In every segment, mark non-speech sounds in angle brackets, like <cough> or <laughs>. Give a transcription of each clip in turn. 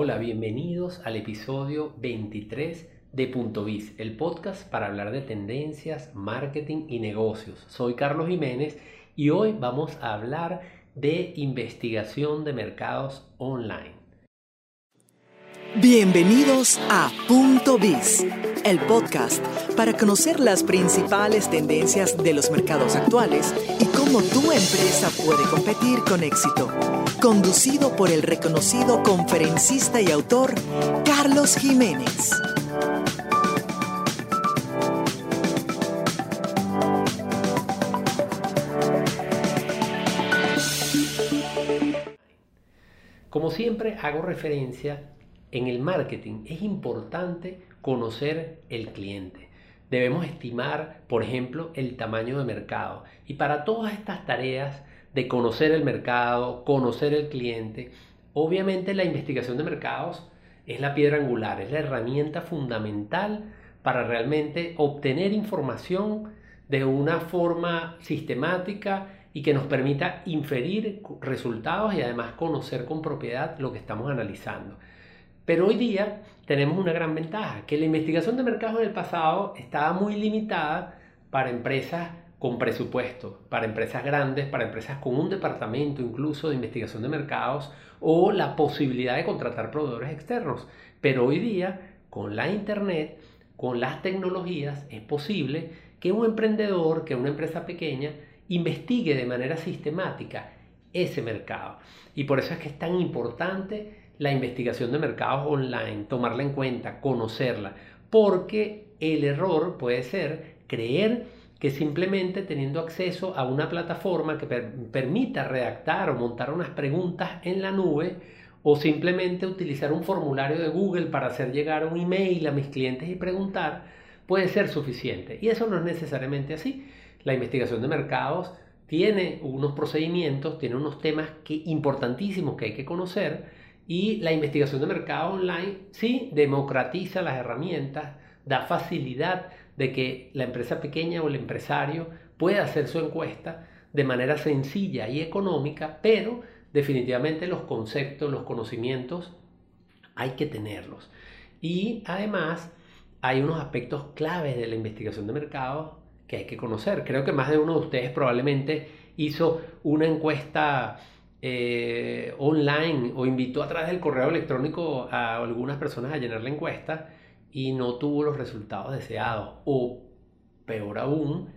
Hola, bienvenidos al episodio 23 de Punto Biz, el podcast para hablar de tendencias, marketing y negocios. Soy Carlos Jiménez y hoy vamos a hablar de investigación de mercados online. Bienvenidos a Punto Biz, el podcast para conocer las principales tendencias de los mercados actuales y cómo tu empresa puede competir con éxito conducido por el reconocido conferencista y autor Carlos Jiménez. Como siempre hago referencia, en el marketing es importante conocer el cliente. Debemos estimar, por ejemplo, el tamaño de mercado. Y para todas estas tareas de conocer el mercado, conocer el cliente. Obviamente la investigación de mercados es la piedra angular, es la herramienta fundamental para realmente obtener información de una forma sistemática y que nos permita inferir resultados y además conocer con propiedad lo que estamos analizando. Pero hoy día tenemos una gran ventaja, que la investigación de mercados en el pasado estaba muy limitada para empresas con presupuesto para empresas grandes, para empresas con un departamento incluso de investigación de mercados o la posibilidad de contratar proveedores externos. Pero hoy día, con la Internet, con las tecnologías, es posible que un emprendedor, que una empresa pequeña, investigue de manera sistemática ese mercado. Y por eso es que es tan importante la investigación de mercados online, tomarla en cuenta, conocerla, porque el error puede ser creer que simplemente teniendo acceso a una plataforma que permita redactar o montar unas preguntas en la nube o simplemente utilizar un formulario de Google para hacer llegar un email a mis clientes y preguntar, puede ser suficiente. Y eso no es necesariamente así. La investigación de mercados tiene unos procedimientos, tiene unos temas que, importantísimos que hay que conocer y la investigación de mercado online sí democratiza las herramientas, da facilidad de que la empresa pequeña o el empresario pueda hacer su encuesta de manera sencilla y económica, pero definitivamente los conceptos, los conocimientos, hay que tenerlos. Y además hay unos aspectos claves de la investigación de mercados que hay que conocer. Creo que más de uno de ustedes probablemente hizo una encuesta eh, online o invitó a través del correo electrónico a algunas personas a llenar la encuesta y no tuvo los resultados deseados o peor aún,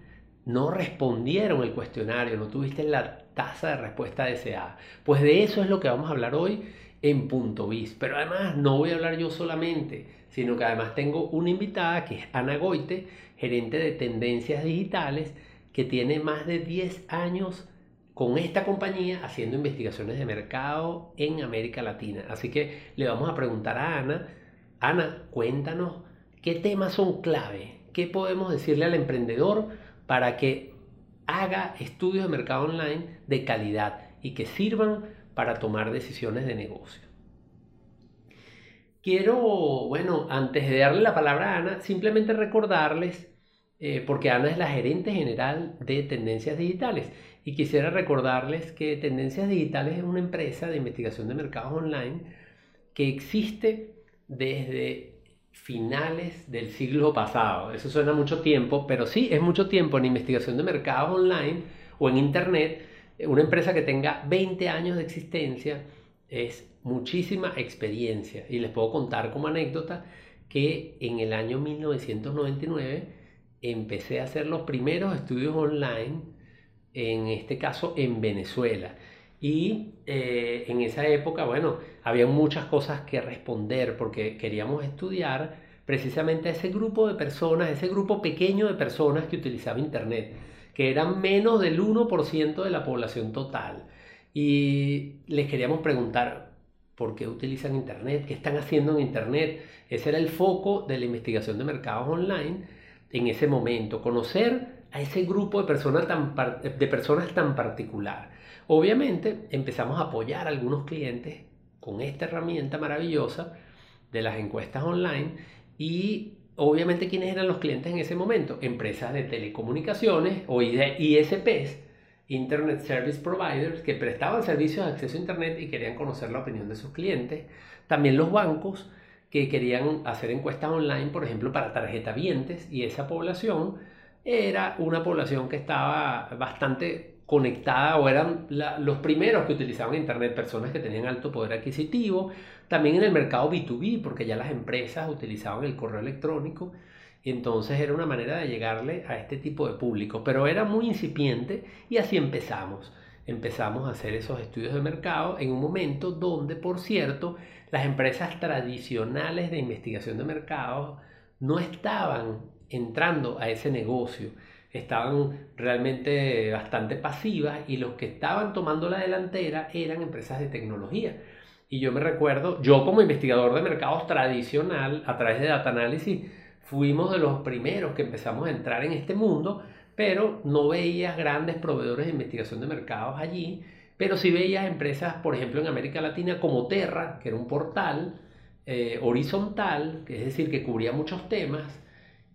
no respondieron el cuestionario, no tuviste la tasa de respuesta deseada. Pues de eso es lo que vamos a hablar hoy en Punto Biz. Pero además no voy a hablar yo solamente, sino que además tengo una invitada que es Ana Goite, gerente de tendencias digitales, que tiene más de 10 años con esta compañía haciendo investigaciones de mercado en América Latina. Así que le vamos a preguntar a Ana Ana, cuéntanos qué temas son clave, qué podemos decirle al emprendedor para que haga estudios de mercado online de calidad y que sirvan para tomar decisiones de negocio. Quiero, bueno, antes de darle la palabra a Ana, simplemente recordarles, eh, porque Ana es la gerente general de Tendencias Digitales, y quisiera recordarles que Tendencias Digitales es una empresa de investigación de mercados online que existe desde finales del siglo pasado. Eso suena mucho tiempo, pero sí es mucho tiempo en investigación de mercados online o en Internet. Una empresa que tenga 20 años de existencia es muchísima experiencia. Y les puedo contar como anécdota que en el año 1999 empecé a hacer los primeros estudios online, en este caso en Venezuela. Y eh, en esa época, bueno, había muchas cosas que responder porque queríamos estudiar precisamente a ese grupo de personas, ese grupo pequeño de personas que utilizaba Internet, que eran menos del 1% de la población total. Y les queríamos preguntar, ¿por qué utilizan Internet? ¿Qué están haciendo en Internet? Ese era el foco de la investigación de mercados online en ese momento, conocer a ese grupo de personas tan, de personas tan particular. Obviamente empezamos a apoyar a algunos clientes con esta herramienta maravillosa de las encuestas online y obviamente quiénes eran los clientes en ese momento, empresas de telecomunicaciones o ISPs, Internet Service Providers, que prestaban servicios de acceso a Internet y querían conocer la opinión de sus clientes. también los bancos que querían hacer encuestas online, por ejemplo, para tarjeta vientes, y esa población era una población que estaba bastante conectada o eran los primeros que utilizaban Internet, personas que tenían alto poder adquisitivo, también en el mercado B2B, porque ya las empresas utilizaban el correo electrónico, entonces era una manera de llegarle a este tipo de público, pero era muy incipiente y así empezamos. Empezamos a hacer esos estudios de mercado en un momento donde, por cierto, las empresas tradicionales de investigación de mercado no estaban entrando a ese negocio estaban realmente bastante pasivas y los que estaban tomando la delantera eran empresas de tecnología. Y yo me recuerdo, yo como investigador de mercados tradicional, a través de Data Analysis, fuimos de los primeros que empezamos a entrar en este mundo, pero no veías grandes proveedores de investigación de mercados allí, pero sí veías empresas, por ejemplo, en América Latina como Terra, que era un portal eh, horizontal, es decir, que cubría muchos temas,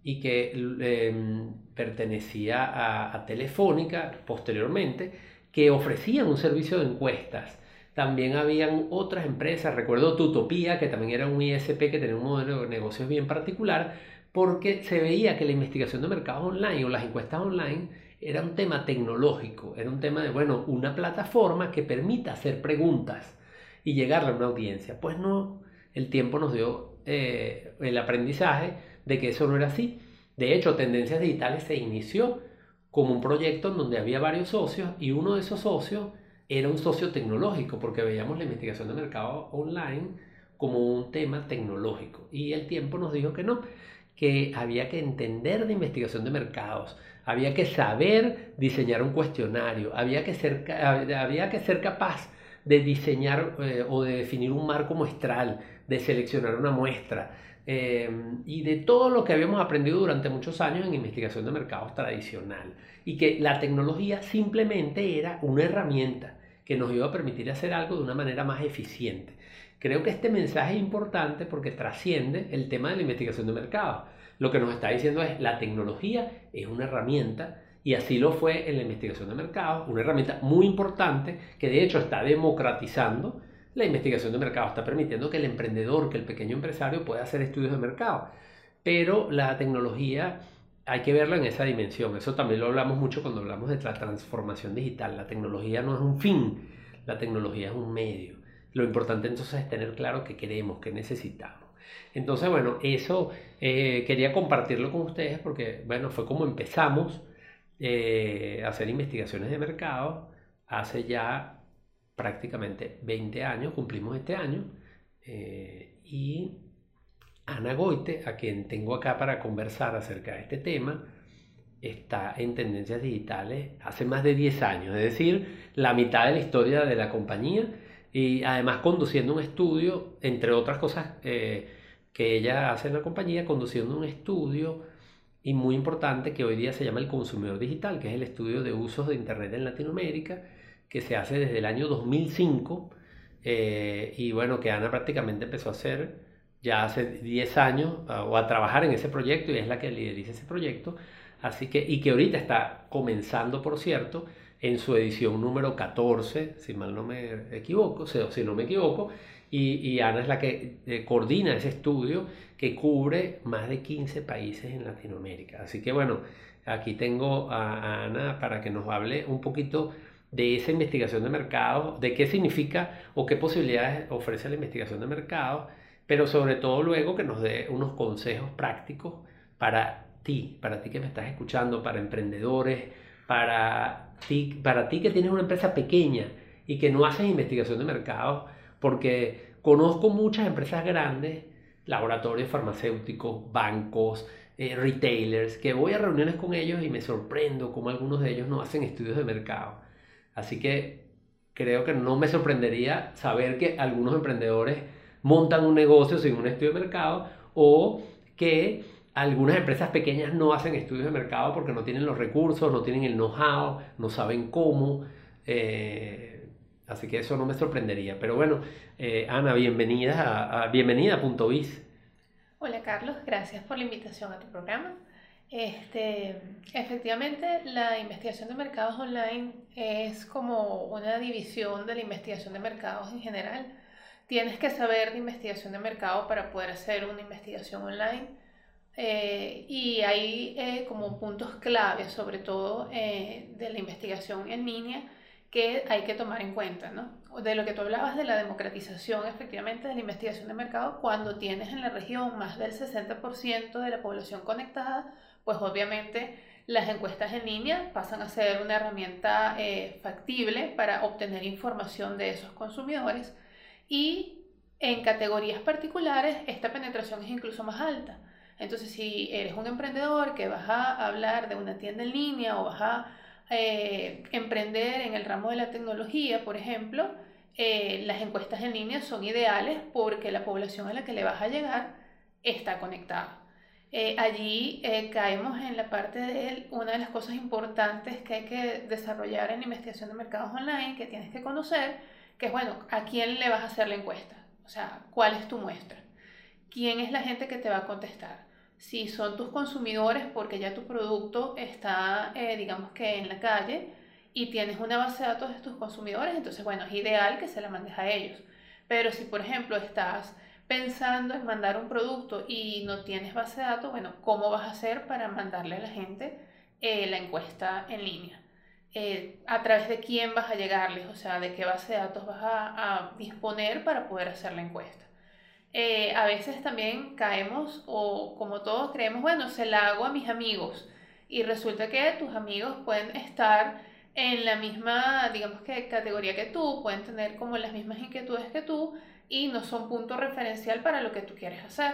y que em, pertenecía a, Telefónica posteriormente, que ofrecían un servicio de encuestas. También habían otras empresas, recuerdo Tutopía, que también era un ISP que tenía un modelo de negocios bien particular, porque se veía que la investigación de mercados online o las encuestas online era un tema tecnológico, era un tema de, bueno, una plataforma que permita hacer preguntas y llegarle a una audiencia. Pues no, el tiempo nos dio eh, el aprendizaje de que eso no era así. De hecho, Tendencias Digitales se inició como un proyecto en donde había varios socios y uno de esos socios era un socio tecnológico porque veíamos la investigación de mercado online como un tema tecnológico y el tiempo nos dijo que no, que había que entender de investigación de mercados, había que saber diseñar un cuestionario, había que ser, había que ser capaz de diseñar eh, o de definir un marco muestral, de seleccionar una muestra, Em, y de todo lo que habíamos aprendido durante muchos años en investigación de mercados tradicional. Y que la tecnología simplemente era una herramienta que nos iba a permitir hacer algo de una manera más eficiente. Creo que este mensaje es importante porque trasciende el tema de la investigación de mercados. Lo que nos está diciendo es la tecnología es una herramienta y así lo fue en la investigación de mercados, una herramienta muy importante que de hecho está democratizando la investigación de mercado está permitiendo que el emprendedor, que el pequeño empresario pueda hacer estudios de mercado. Pero la tecnología hay que verla en esa dimensión. Eso también lo hablamos mucho cuando hablamos de la transformación digital. La tecnología no es un fin, la tecnología es un medio. Lo importante entonces es tener claro qué queremos, qué necesitamos. Entonces, bueno, eso eh, quería compartirlo con ustedes porque, bueno, fue como empezamos eh, a hacer investigaciones de mercado hace ya prácticamente 20 años, cumplimos este año, eh, y Ana Goite, a quien tengo acá para conversar acerca de este tema, está en tendencias digitales hace más de 10 años, es decir, la mitad de la historia de la compañía y además conduciendo un estudio, entre otras cosas eh, que ella hace en la compañía, conduciendo un estudio y muy importante que hoy día se llama el consumidor digital, que es el estudio de usos de Internet en Latinoamérica que se hace desde el año 2005 eh, y bueno, que Ana prácticamente empezó a hacer ya hace 10 años o a trabajar en ese proyecto y es la que lideriza ese proyecto. Así que, y que ahorita está comenzando, por cierto, en su edición número 14, si mal no me equivoco, o sea, si no me equivoco, y, y Ana es la que eh, coordina ese estudio que cubre más de 15 países en Latinoamérica. Así que bueno, aquí tengo a Ana para que nos hable un poquito de esa investigación de mercado, de qué significa o qué posibilidades ofrece la investigación de mercado, pero sobre todo luego que nos dé unos consejos prácticos para ti, para ti que me estás escuchando, para emprendedores, para para ti que tienes una empresa pequeña y que no haces investigación de mercado, porque conozco muchas empresas grandes, laboratorios farmacéuticos, bancos, eh, retailers, que voy a reuniones con ellos y me sorprendo cómo algunos de ellos no hacen estudios de mercado. Así que creo que no me sorprendería saber que algunos emprendedores montan un negocio sin un estudio de mercado o que algunas empresas pequeñas no hacen estudios de mercado porque no tienen los recursos, no tienen el know-how, no saben cómo. Eh, así que eso no me sorprendería. Pero bueno, eh, Ana, bienvenida a, bienvenida a Biz. Hola Carlos, gracias por la invitación a tu programa. Este, efectivamente, la investigación de mercados online es como una división de la investigación de mercados en general. tienes que saber de investigación de mercado para poder hacer una investigación online. Eh, y hay eh, como puntos claves, sobre todo eh, de la investigación en línea, que hay que tomar en cuenta, ¿no? De lo que tú hablabas de la democratización, efectivamente, de la investigación de mercado, cuando tienes en la región más del 60% de la población conectada, pues obviamente las encuestas en línea pasan a ser una herramienta factible para obtener información de esos consumidores y en categorías particulares esta penetración es incluso más alta. Entonces, si eres un emprendedor que vas a hablar de una tienda en línea o vas a eh, emprender en el ramo de la tecnología, por ejemplo, eh, las encuestas en línea son ideales porque la población a la que le vas a llegar está conectada. Eh, allí caemos en la parte de una de las cosas importantes que hay que desarrollar en investigación de mercados online, que tienes que conocer, que es, bueno, ¿a quién le vas a hacer la encuesta? O sea, ¿cuál es tu muestra? ¿Quién es la gente que te va a contestar? Si son tus consumidores porque ya tu producto está, eh, digamos que en la calle y tienes una base de datos de tus consumidores, entonces, bueno, es ideal que se la mandes a ellos. Pero si, por ejemplo, estás pensando en mandar un producto y no tienes base de datos, bueno, ¿cómo vas a hacer para mandarle a la gente eh, la encuesta en línea? Eh, a través de quién vas a llegarles, o sea, de qué base de datos vas a disponer para poder hacer la encuesta. Eh, a veces también caemos o como todos creemos, bueno, se la hago a mis amigos y resulta que tus amigos pueden estar en la misma, digamos que categoría que tú, pueden tener como las mismas inquietudes que tú y no son punto referencial para lo que tú quieres hacer.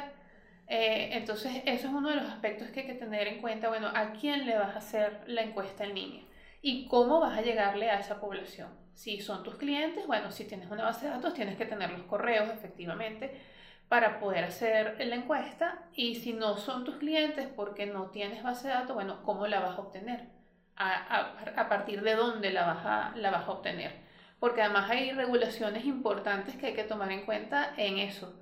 Eh, entonces, eso es uno de los aspectos que hay que tener en cuenta, bueno, a quién le vas a hacer la encuesta en línea y cómo vas a llegarle a esa población. Si son tus clientes, bueno, si tienes una base de datos, tienes que tener los correos, efectivamente, para poder hacer la encuesta y si no son tus clientes porque no tienes base de datos, bueno, ¿cómo la vas a obtener? ¿A, a, partir de dónde la vas, a, la vas a obtener? Porque además hay regulaciones importantes que hay que tomar en cuenta en eso.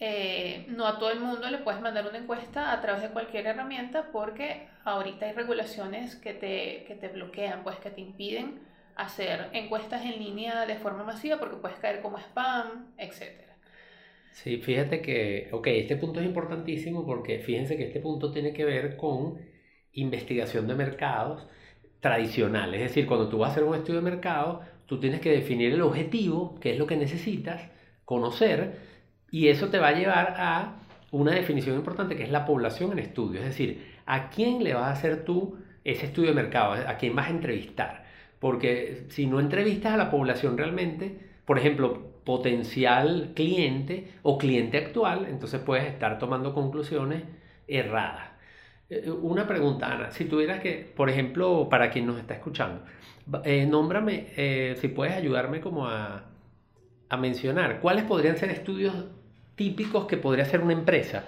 Eh, no a todo el mundo le puedes mandar una encuesta a través de cualquier herramienta porque ahorita hay regulaciones que te, que te bloquean, pues que te impiden hacer encuestas en línea de forma masiva porque puedes caer como spam, etc. Sí, fíjate que, ok, este punto es importantísimo porque fíjense que este punto tiene que ver con investigación de mercados tradicional. Es decir, cuando tú vas a hacer un estudio de mercado, tú tienes que definir el objetivo, qué es lo que necesitas, conocer, y eso te va a llevar a una definición importante que es la población en estudio. Es decir, ¿a quién le vas a hacer tú ese estudio de mercado? ¿A quién vas a entrevistar? Porque si no entrevistas a la población realmente, por ejemplo, potencial cliente o cliente actual, entonces puedes estar tomando conclusiones erradas. Eh, una pregunta, Ana, si tuvieras que, por ejemplo, para quien nos está escuchando, eh, nómbrame, eh, si puedes ayudarme como a, a mencionar, ¿cuáles podrían ser estudios típicos que podría hacer una empresa?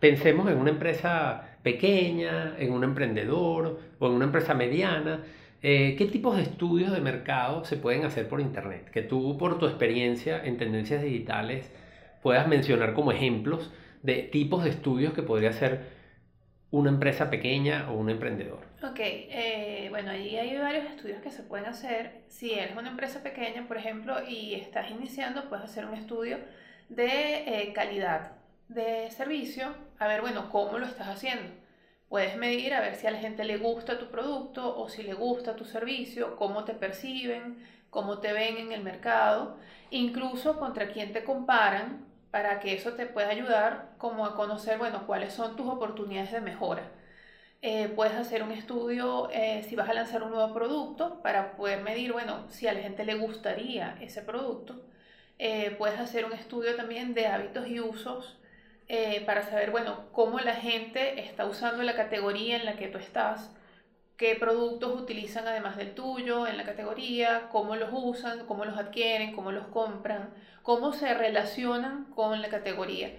Pensemos en una empresa pequeña, en un emprendedor o en una empresa mediana eh, ¿Qué tipos de estudios de mercado se pueden hacer por Internet? Que tú, por tu experiencia en tendencias digitales, puedas mencionar como ejemplos de tipos de estudios que podría hacer una empresa pequeña o un emprendedor. Ok, eh, bueno, allí hay varios estudios que se pueden hacer. Si eres una empresa pequeña, por ejemplo, y estás iniciando, puedes hacer un estudio de eh, calidad de servicio, a ver, bueno, cómo lo estás haciendo Puedes medir a ver si a la gente le gusta tu producto o si le gusta tu servicio, cómo te perciben, cómo te ven en el mercado, incluso contra quién te comparan para que eso te pueda ayudar como a conocer, bueno, cuáles son tus oportunidades de mejora. Eh, puedes hacer un estudio eh, si vas a lanzar un nuevo producto para poder medir, bueno, si a la gente le gustaría ese producto. Eh, puedes hacer un estudio también de hábitos y usos eh, para saber, bueno, cómo la gente está usando la categoría en la que tú estás, qué productos utilizan además del tuyo en la categoría, cómo los usan, cómo los adquieren, cómo los compran, cómo se relacionan con la categoría.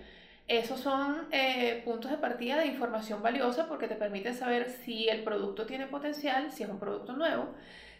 Esos son eh, puntos de partida de información valiosa porque te permiten saber si el producto tiene potencial, si es un producto nuevo,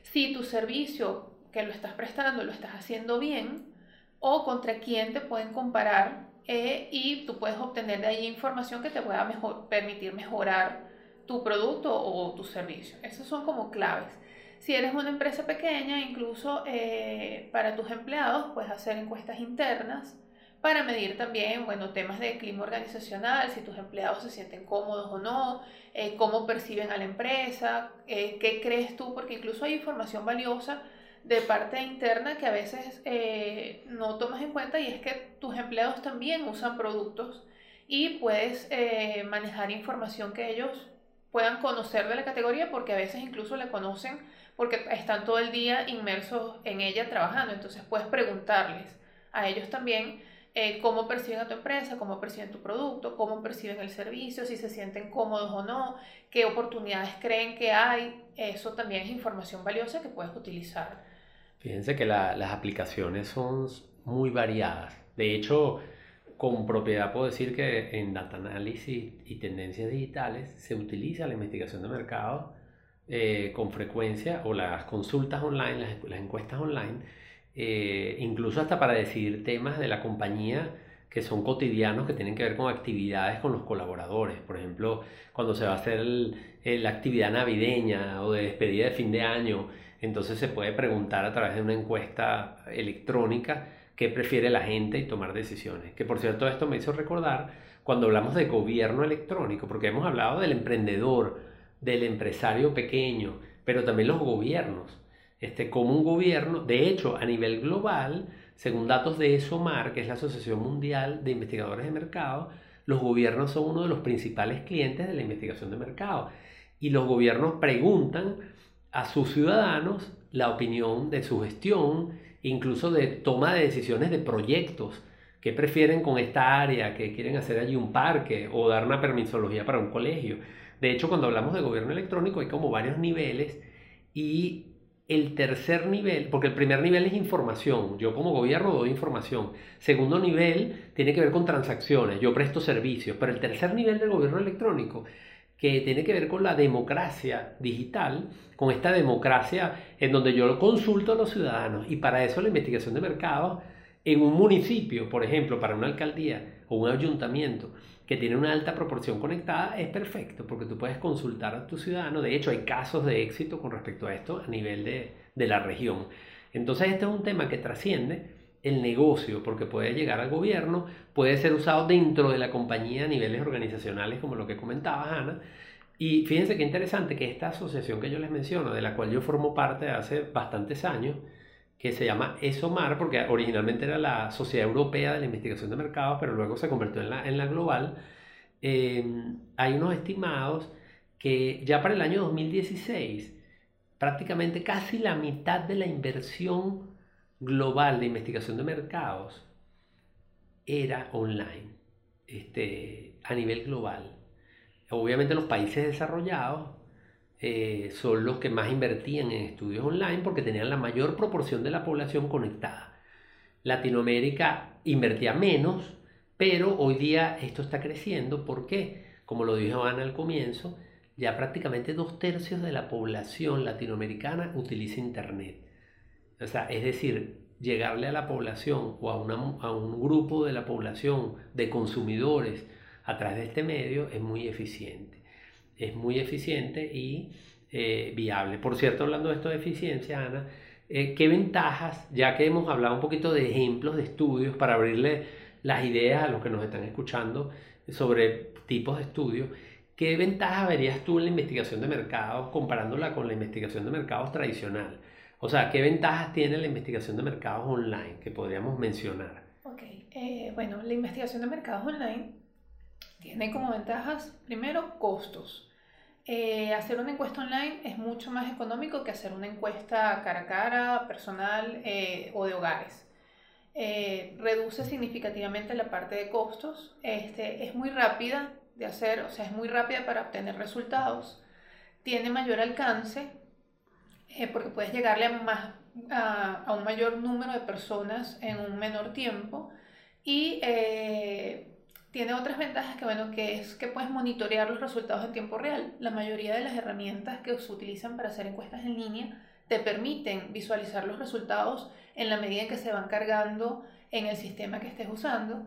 si tu servicio que lo estás prestando lo estás haciendo bien o contra quién te pueden comparar eh, y tú puedes obtener de ahí información que te pueda mejor, permitir mejorar tu producto o tu servicio. Esas son como claves. Si eres una empresa pequeña, incluso eh, para tus empleados puedes hacer encuestas internas para medir también, bueno, temas de clima organizacional, si tus empleados se sienten cómodos o no, eh, cómo perciben a la empresa, eh, qué crees tú, porque incluso hay información valiosa de parte interna que a veces eh, no tomas en cuenta y es que tus empleados también usan productos y puedes manejar información que ellos puedan conocer de la categoría porque a veces incluso la conocen porque están todo el día inmersos en ella trabajando. Entonces puedes preguntarles a ellos también eh, cómo perciben a tu empresa, cómo perciben tu producto, cómo perciben el servicio, si se sienten cómodos o no, qué oportunidades creen que hay. Eso también es información valiosa que puedes utilizar. Fíjense que las aplicaciones son muy variadas. De hecho, con propiedad puedo decir que en data análisis y tendencias digitales se utiliza la investigación de mercado eh, con frecuencia o las consultas online, las, las encuestas online eh, incluso hasta para decidir temas de la compañía que son cotidianos, que tienen que ver con actividades con los colaboradores. Por ejemplo, cuando se va a hacer la actividad navideña o de despedida de fin de año, entonces se puede preguntar a través de una encuesta electrónica qué prefiere la gente y tomar decisiones. Que por cierto, esto me hizo recordar cuando hablamos de gobierno electrónico, porque hemos hablado del emprendedor, del empresario pequeño, pero también los gobiernos este, como un gobierno, de hecho, a nivel global, según datos de ESOMAR, que es la Asociación Mundial de Investigadores de Mercado, los gobiernos son uno de los principales clientes de la investigación de mercado. Y los gobiernos preguntan a sus ciudadanos la opinión de su gestión, incluso de toma de decisiones de proyectos, que prefieren con esta área, que quieren hacer allí un parque o dar una permisología para un colegio. De hecho, cuando hablamos de gobierno electrónico hay como varios niveles y el tercer nivel, porque el primer nivel es información, yo como gobierno doy información. Segundo nivel tiene que ver con transacciones, yo presto servicios, pero el tercer nivel del gobierno electrónico, que tiene que ver con la democracia digital, con esta democracia en donde yo consulto a los ciudadanos y para eso la investigación de mercado en un municipio, por ejemplo, para una alcaldía o un ayuntamiento, que tiene una alta proporción conectada es perfecto porque tú puedes consultar a tu ciudadano. De hecho, hay casos de éxito con respecto a esto a nivel de, de la región. Entonces, este es un tema que trasciende el negocio porque puede llegar al gobierno, puede ser usado dentro de la compañía a niveles organizacionales como lo que comentaba Ana. Y fíjense qué interesante que esta asociación que yo les menciono, de la cual yo formo parte hace bastantes años, que se llama ESOMAR, porque originalmente era la Sociedad Europea de la Investigación de Mercados, pero luego se convirtió en la, global, eh, hay unos estimados que ya para el año 2016, prácticamente casi la mitad de la inversión global de investigación de mercados era online, este, a nivel global. Obviamente los países desarrollados eh, son los que más invertían en estudios online porque tenían la mayor proporción de la población conectada. Latinoamérica invertía menos, pero hoy día esto está creciendo porque, como lo dijo Ana al comienzo, ya prácticamente dos tercios de la población latinoamericana utiliza Internet. O sea, es decir, llegarle a la población o a, a un grupo de la población de consumidores a través de este medio es muy eficiente es muy eficiente y eh, viable. Por cierto, hablando de esto de eficiencia, Ana, eh, ¿qué ventajas, ya que hemos hablado un poquito de ejemplos de estudios para abrirle las ideas a los que nos están escuchando sobre tipos de estudios, ¿qué ventajas verías tú en la investigación de mercados comparándola con la investigación de mercados tradicional? O sea, ¿qué ventajas tiene la investigación de mercados online que podríamos mencionar? Ok, eh, bueno, la investigación de mercados online tiene como ventajas, primero, costos. Eh, hacer una encuesta online es mucho más económico que hacer una encuesta cara a cara, personal eh, o de hogares. Eh, reduce significativamente la parte de costos. Este, es muy rápida de hacer, o sea, es muy rápida para obtener resultados. Tiene mayor alcance porque puedes llegarle a, más, a, a, un mayor número de personas en un menor tiempo. Y tiene otras ventajas que, bueno, que es que puedes monitorear los resultados en tiempo real. La mayoría de las herramientas que se utilizan para hacer encuestas en línea te permiten visualizar los resultados en la medida en que se van cargando en el sistema que estés usando.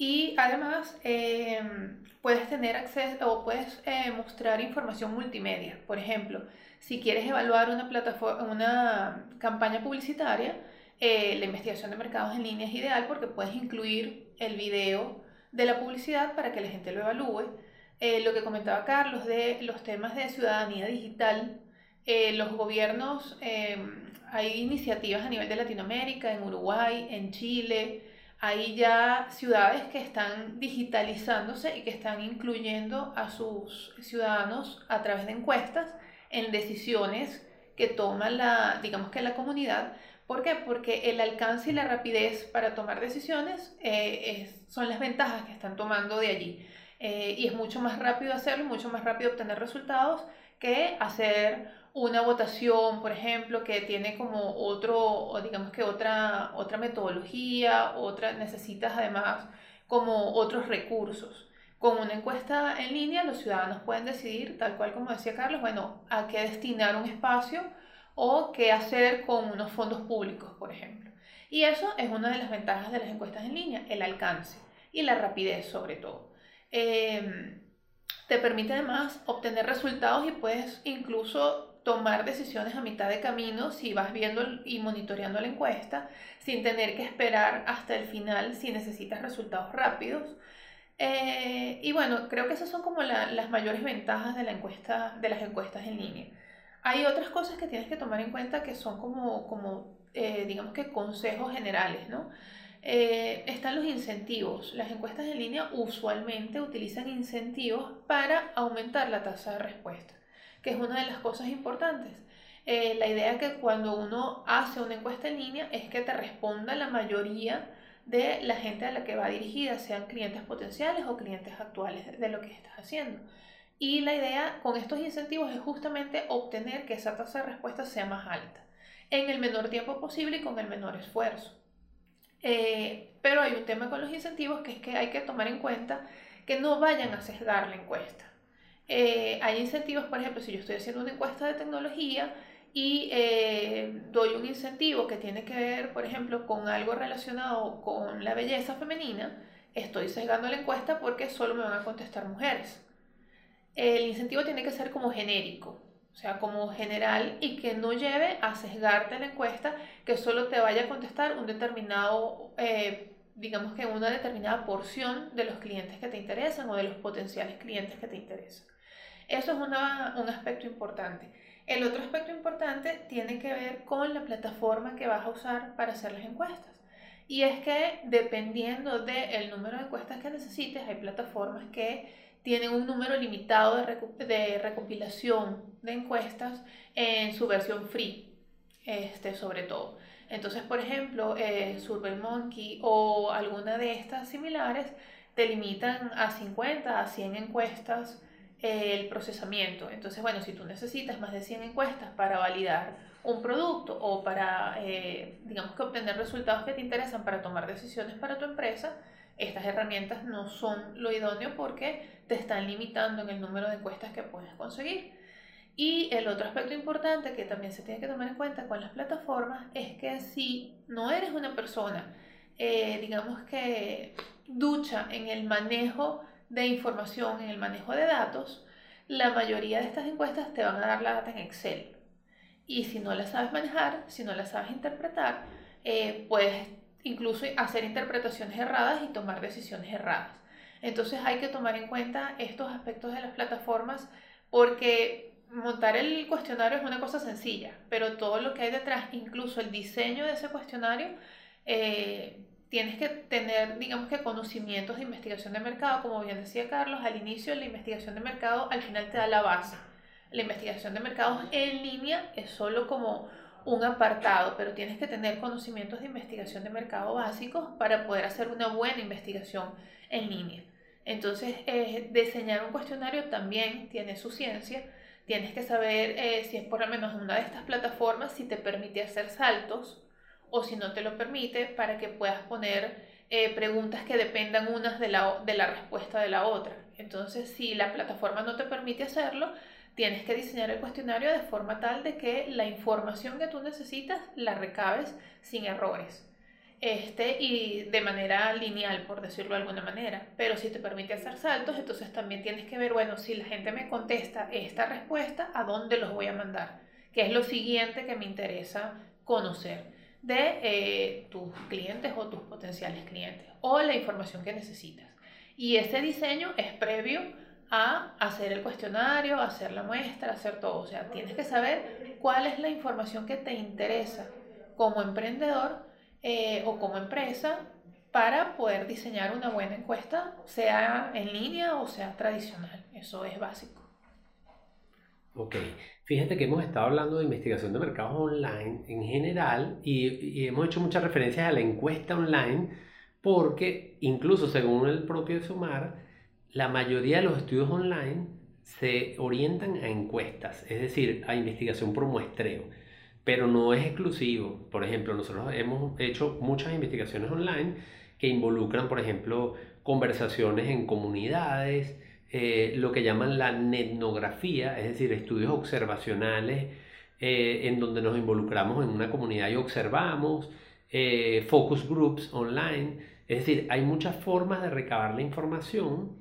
Y además em, puedes tener acceso o puedes eh, mostrar información multimedia. Por ejemplo, si quieres evaluar una, plataforma, una campaña publicitaria, eh, la investigación de mercados en línea es ideal porque puedes incluir el video de la publicidad para que la gente lo evalúe. Eh, lo que comentaba Carlos de los temas de ciudadanía digital, los gobiernos, em, hay iniciativas a nivel de Latinoamérica, en Uruguay, en Chile, hay ya ciudades que están digitalizándose y que están incluyendo a sus ciudadanos a través de encuestas en decisiones que toma la, digamos que la comunidad. ¿Por qué? Porque el alcance y la rapidez para tomar decisiones eh, son las ventajas que están tomando de allí. Eh, y es mucho más rápido hacerlo, mucho más rápido obtener resultados que hacer una votación, por ejemplo, que tiene como otro, digamos que otra, otra metodología, otra, necesitas además como otros recursos. Con una encuesta en línea, los ciudadanos pueden decidir, tal cual como decía Carlos, bueno, a qué destinar un espacio o qué hacer con unos fondos públicos, por ejemplo. Y eso es una de las ventajas de las encuestas en línea, el alcance y la rapidez sobre todo. Em, te permite además obtener resultados y puedes incluso tomar decisiones a mitad de camino si vas viendo y monitoreando la encuesta sin tener que esperar hasta el final si necesitas resultados rápidos. Eh, y bueno, creo que esas son como las mayores ventajas de, la encuesta, de las encuestas en línea. Hay otras cosas que tienes que tomar en cuenta que son como, como eh, digamos que consejos generales, ¿no? Eh, están los incentivos. Las encuestas en línea usualmente utilizan incentivos para aumentar la tasa de respuesta, que es una de las cosas importantes. Eh, la idea que cuando uno hace una encuesta en línea es que te responda la mayoría de la gente a la que va dirigida, sean clientes potenciales o clientes actuales de lo que estás haciendo. Y la idea con estos incentivos es justamente obtener que esa tasa de respuesta sea más alta, en el menor tiempo posible y con el menor esfuerzo. Eh, pero hay un tema con los incentivos que es que hay que tomar en cuenta que no vayan a sesgar la encuesta. Eh, hay incentivos, por ejemplo, si yo estoy haciendo una encuesta de tecnología y eh, doy un incentivo que tiene que ver, por ejemplo, con algo relacionado con la belleza femenina, estoy sesgando la encuesta porque solo me van a contestar mujeres. El incentivo tiene que ser como genérico, o sea, como general y que no lleve a sesgarte la encuesta, que solo te vaya a contestar un determinado, eh, digamos que una determinada porción de los clientes que te interesan o de los potenciales clientes que te interesan. Eso es un aspecto importante. El otro aspecto importante tiene que ver con la plataforma que vas a usar para hacer las encuestas. Y es que dependiendo del número de encuestas que necesites, hay plataformas que tienen un número limitado de, recopilación de encuestas en su versión free, este, sobre todo. Entonces, por ejemplo, eh, SurveyMonkey o alguna de estas similares te limitan a 50, a 100 encuestas el procesamiento. Entonces, bueno, si tú necesitas más de 100 encuestas para validar un producto o para, eh, digamos que obtener resultados que te interesan para tomar decisiones para tu empresa, estas herramientas no son lo idóneo porque te están limitando en el número de encuestas que puedes conseguir. Y el otro aspecto importante que también se tiene que tomar en cuenta con las plataformas es que si no eres una persona, eh, digamos que ducha en el manejo de información, en el manejo de datos, la mayoría de estas encuestas te van a dar la data en Excel. Y si no la sabes manejar, si no la sabes interpretar, eh, puedes incluso hacer interpretaciones erradas y tomar decisiones erradas. Entonces hay que tomar en cuenta estos aspectos de las plataformas porque montar el cuestionario es una cosa sencilla, pero todo lo que hay detrás, incluso el diseño de ese cuestionario, eh, tienes que tener, digamos que, conocimientos de investigación de mercado. Como bien decía Carlos, al inicio la investigación de mercado al final te da la base. La investigación de mercados en línea es solo como un apartado, pero tienes que tener conocimientos de investigación de mercado básicos para poder hacer una buena investigación en línea. Entonces, eh, diseñar un cuestionario también tiene su ciencia. Tienes que saber eh, si es por lo menos una de estas plataformas, si te permite hacer saltos o si no te lo permite, para que puedas poner eh, preguntas que dependan unas de la, de la respuesta de la otra. Entonces, si la plataforma no te permite hacerlo, tienes que diseñar el cuestionario de forma tal de que la información que tú necesitas la recabes sin errores. Este, y de manera lineal, por decirlo de alguna manera. Pero si te permite hacer saltos, entonces también tienes que ver, bueno, si la gente me contesta esta respuesta, ¿a dónde los voy a mandar? Que es lo siguiente que me interesa conocer. De eh, tus clientes o tus potenciales clientes o la información que necesitas. Y ese diseño es previo a hacer el cuestionario, hacer la muestra, hacer todo. O sea, tienes que saber cuál es la información que te interesa como emprendedor eh, o como empresa para poder diseñar una buena encuesta, sea en línea o sea tradicional. Eso es básico. Ok, fíjate que hemos estado hablando de investigación de mercados online en general y, hemos hecho muchas referencias a la encuesta online porque incluso según el propio Sumar, la mayoría de los estudios online se orientan a encuestas, es decir, a investigación por muestreo, pero no es exclusivo. Por ejemplo, nosotros hemos hecho muchas investigaciones online que involucran, por ejemplo, conversaciones en comunidades, eh, lo que llaman la netnografía, es decir, estudios observacionales eh, en donde nos involucramos en una comunidad y observamos, eh, focus groups online, es decir, hay muchas formas de recabar la información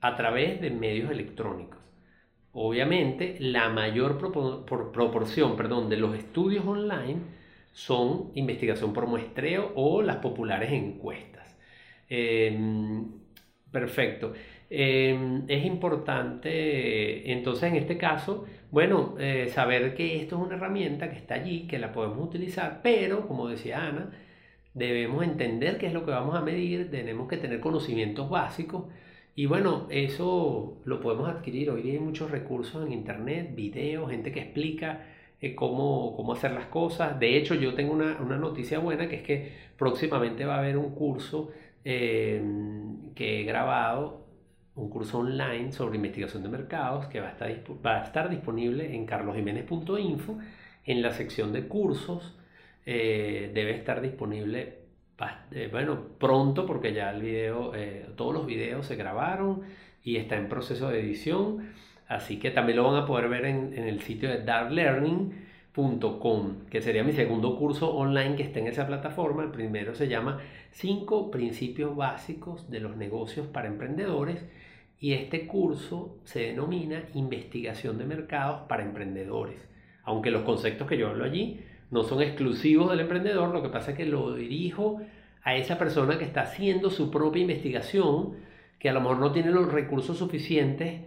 a través de medios electrónicos. Obviamente, la mayor proporción perdón, de los estudios online son investigación por muestreo o las populares encuestas. Em, perfecto. Em, es importante, entonces en este caso, bueno, eh, saber que esto es una herramienta que está allí, que la podemos utilizar, pero como decía Ana, debemos entender qué es lo que vamos a medir, tenemos que tener conocimientos básicos y bueno, eso lo podemos adquirir. Hoy hay muchos recursos en internet, videos, gente que explica eh, cómo, cómo, hacer las cosas. De hecho, yo tengo una, una, noticia buena que es que próximamente va a haber un curso eh, que he grabado un curso online sobre investigación de mercados que va a estar, va a estar disponible en carlosjiménez.info en la sección de cursos. Eh, debe estar disponible eh, bueno, pronto porque ya el video, eh, todos los videos se grabaron y está en proceso de edición. Así que también lo van a poder ver en, en el sitio de darklearning.com, que sería mi segundo curso online que está en esa plataforma. El primero se llama 5 principios básicos de los negocios para emprendedores y este curso se denomina investigación de mercados para emprendedores. Aunque los conceptos que yo hablo allí no son exclusivos del emprendedor, lo que pasa es que lo dirijo a esa persona que está haciendo su propia investigación, que a lo mejor no tiene los recursos suficientes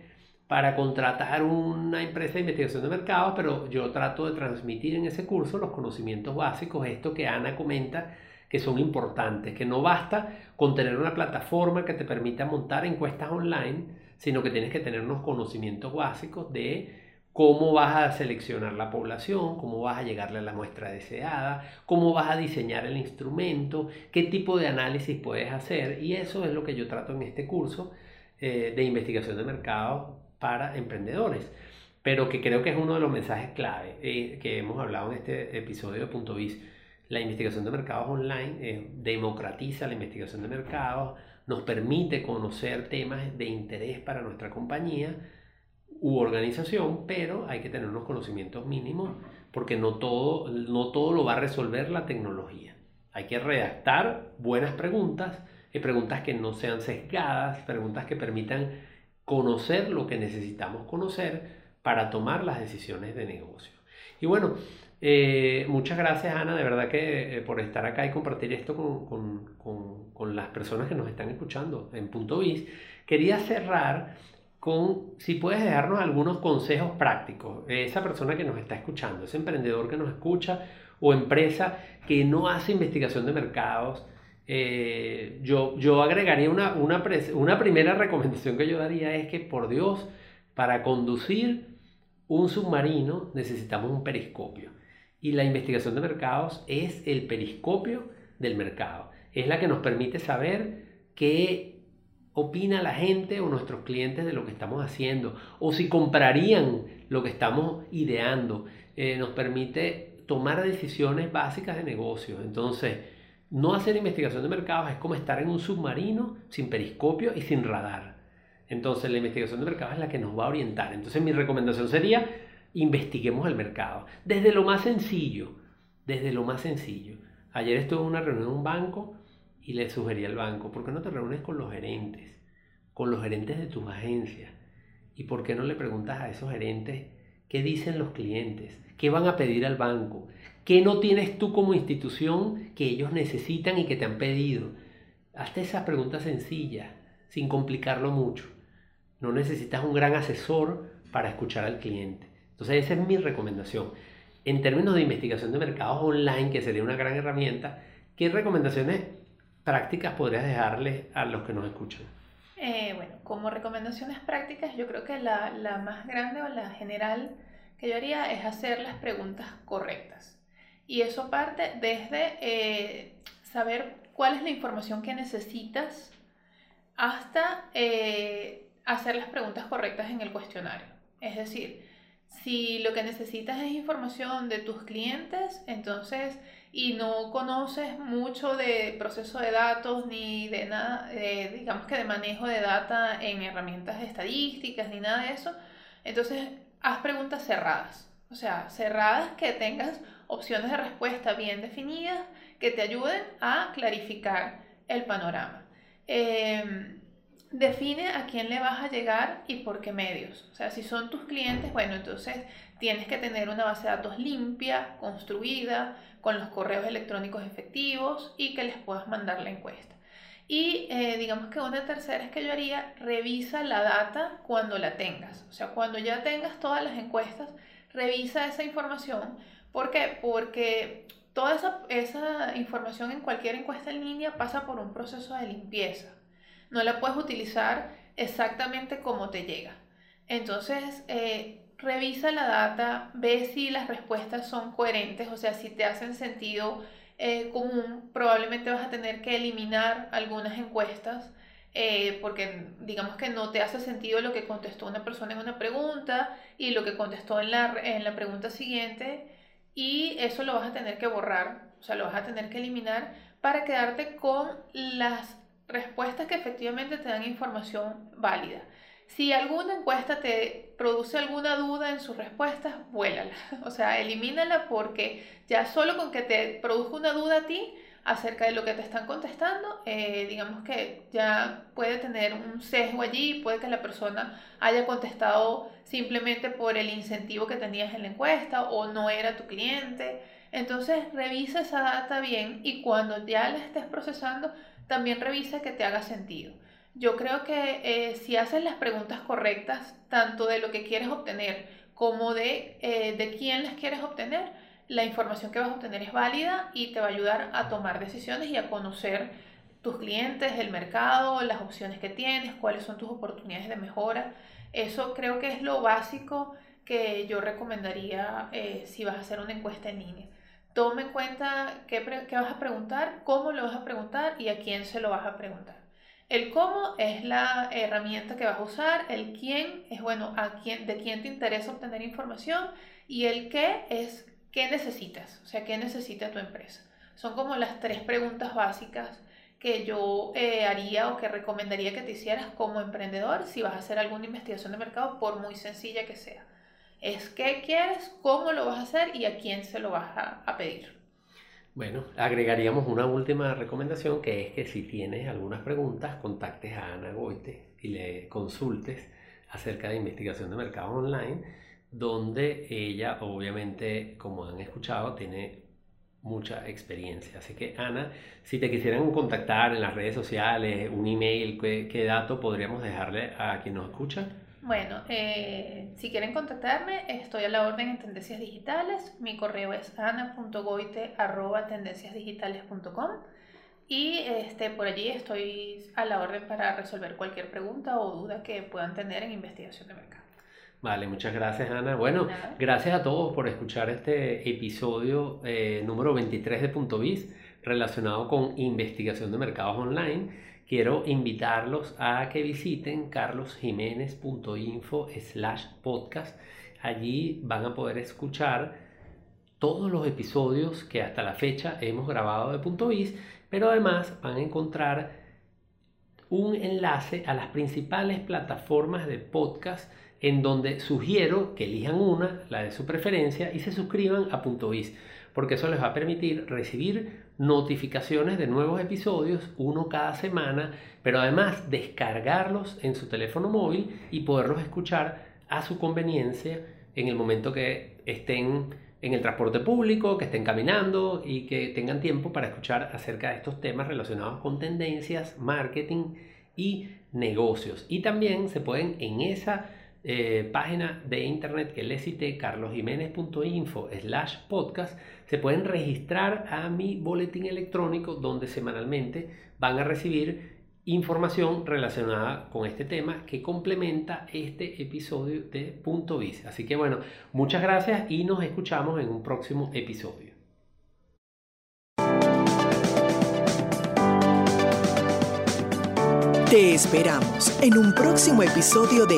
para contratar una empresa de investigación de mercados, pero yo trato de transmitir en ese curso los conocimientos básicos, esto que Ana comenta, que son importantes, que no basta con tener una plataforma que te permita montar encuestas online, sino que tienes que tener unos conocimientos básicos de cómo vas a seleccionar la población, cómo vas a llegarle a la muestra deseada, cómo vas a diseñar el instrumento, qué tipo de análisis puedes hacer. Y eso es lo que yo trato en este curso eh, de investigación de mercado para emprendedores pero que creo que es uno de los mensajes clave eh, que hemos hablado en este episodio de Punto Biz la investigación de mercados online eh, democratiza la investigación de mercados, nos permite conocer temas de interés para nuestra compañía u organización, pero hay que tener unos conocimientos mínimos porque no todo, no todo lo va a resolver la tecnología. Hay que redactar buenas preguntas, y preguntas que no sean sesgadas, preguntas que permitan conocer lo que necesitamos conocer para tomar las decisiones de negocio. Y bueno, eh, muchas gracias Ana, de verdad que eh, por estar acá y compartir esto con, las personas que nos están escuchando en Punto Biz. Quería cerrar con si puedes dejarnos algunos consejos prácticos. Esa persona que nos está escuchando, ese emprendedor que nos escucha o empresa que no hace investigación de mercados. Eh, yo, yo agregaría una, una, una primera <laughs> recomendación que yo daría es que por Dios, para conducir un submarino necesitamos un periscopio y la investigación de mercados es el periscopio del mercado. Es la que nos permite saber qué opina la gente o nuestros clientes de lo que estamos haciendo o si comprarían lo que estamos ideando. Eh, nos permite tomar decisiones básicas de negocio. Entonces, no hacer investigación de mercados es como estar en un submarino sin periscopio y sin radar. Entonces, la investigación de mercados es la que nos va a orientar. Entonces, mi recomendación sería investiguemos el mercado. Desde lo más sencillo, desde lo más sencillo. Ayer estuve en una reunión en un banco y le sugerí al banco, ¿por qué no te reúnes con los gerentes? Con los gerentes de tus agencias. ¿Y por qué no le preguntas a esos gerentes qué dicen los clientes? ¿Qué van a pedir al banco? ¿Qué no tienes tú como institución que ellos necesitan y que te han pedido? Hazte esas preguntas sencillas, sin complicarlo mucho. No necesitas un gran asesor para escuchar al cliente. Entonces esa es mi recomendación. En términos de investigación de mercados online, que sería una gran herramienta, ¿qué recomendaciones prácticas podrías dejarles a los que nos escuchan? Eh, bueno, como recomendaciones prácticas, yo creo que la, la, más grande o la general que yo haría es hacer las preguntas correctas. Y eso parte desde eh, saber cuál es la información que necesitas hasta eh, hacer las preguntas correctas en el cuestionario. Es decir, si lo que necesitas es información de tus clientes, entonces, y no conoces mucho de proceso de datos ni de nada, digamos que de manejo de data en herramientas estadísticas ni nada de eso, entonces haz preguntas cerradas. O sea, cerradas que tengas opciones de respuesta bien definidas que te ayuden a clarificar el panorama. Em, define a quién le vas a llegar y por qué medios. O sea, si son tus clientes, bueno, entonces tienes que tener una base de datos limpia, construida, con los correos electrónicos efectivos y que les puedas mandar la encuesta. Y eh, digamos que una tercera es que yo haría, revisa la data cuando la tengas. O sea, cuando ya tengas todas las encuestas, revisa esa información. ¿Por qué? Porque toda esa, esa información en cualquier encuesta en línea pasa por un proceso de limpieza no la puedes utilizar exactamente como te llega. Entonces, eh, revisa la data, ve si las respuestas son coherentes, o sea, si te hacen sentido eh, común, probablemente vas a tener que eliminar algunas encuestas. Eh, porque digamos que no te hace sentido lo que contestó una persona en una pregunta y lo que contestó en la, en la pregunta siguiente y eso lo vas a tener que borrar, o sea, lo vas a tener que eliminar para quedarte con las respuestas que efectivamente te dan información válida. Si alguna encuesta te produce alguna duda en sus respuestas, vuélala. <laughs> O sea, elimínala porque ya solo con que te produzca una duda a ti acerca de lo que te están contestando, eh, digamos que ya puede tener un sesgo allí, puede que la persona haya contestado simplemente por el incentivo que tenías en la encuesta o no era tu cliente. Entonces revisa esa data bien y cuando ya la estés procesando, también revisa que te haga sentido. Yo creo que eh, si haces las preguntas correctas, tanto de lo que quieres obtener como de, eh, de quién las quieres obtener, la información que vas a obtener es válida y te va a ayudar a tomar decisiones y a conocer tus clientes, el mercado, las opciones que tienes, cuáles son tus oportunidades de mejora. Eso creo que es lo básico que yo recomendaría eh, si vas a hacer una encuesta en línea. Tome en cuenta qué, vas a preguntar, cómo lo vas a preguntar y a quién se lo vas a preguntar. El cómo es la herramienta que vas a usar, el quién es, bueno, a quién, de quién te interesa obtener información y el qué es qué necesitas, o sea, qué necesita tu empresa. Son como las tres preguntas básicas que yo eh, haría o que recomendaría que te hicieras como emprendedor si vas a hacer alguna investigación de mercado, por muy sencilla que sea es qué quieres, cómo lo vas a hacer y a quién se lo vas a, pedir. Bueno, agregaríamos una última recomendación que es que si tienes algunas preguntas, contactes a Ana Goite y le consultes acerca de investigación de mercado online, donde ella obviamente, como han escuchado, tiene mucha experiencia. Así que Ana, si te quisieran contactar en las redes sociales, un email, ¿qué, qué dato podríamos dejarle a quien nos escucha? Bueno, eh, si quieren contactarme, estoy a la orden en Tendencias Digitales. Mi correo es ana.goite.tendenciasdigitales.com y este, por allí estoy a la orden para resolver cualquier pregunta o duda que puedan tener en investigación de mercado. Vale, muchas gracias Ana. Bueno, gracias a todos por escuchar este episodio eh, número 23 de Punto Biz relacionado con investigación de mercados online quiero invitarlos a que visiten carlosjiménez.info slash podcast. Allí van a poder escuchar todos los episodios que hasta la fecha hemos grabado de Punto Biz, pero además van a encontrar un enlace a las principales plataformas de podcast en donde sugiero que elijan una, la de su preferencia, y se suscriban a Punto Biz, porque eso les va a permitir recibir notificaciones de nuevos episodios, uno cada semana, pero además descargarlos en su teléfono móvil y poderlos escuchar a su conveniencia en el momento que estén en el transporte público, que estén caminando y que tengan tiempo para escuchar acerca de estos temas relacionados con tendencias, marketing y negocios. Y también se pueden en esa eh, página de internet que les cité, carlosjiménez.info slash podcast, se pueden registrar a mi boletín electrónico donde semanalmente van a recibir información relacionada con este tema que complementa este episodio de Punto Biz. Así que bueno, muchas gracias y nos escuchamos en un próximo episodio. Te esperamos en un próximo episodio de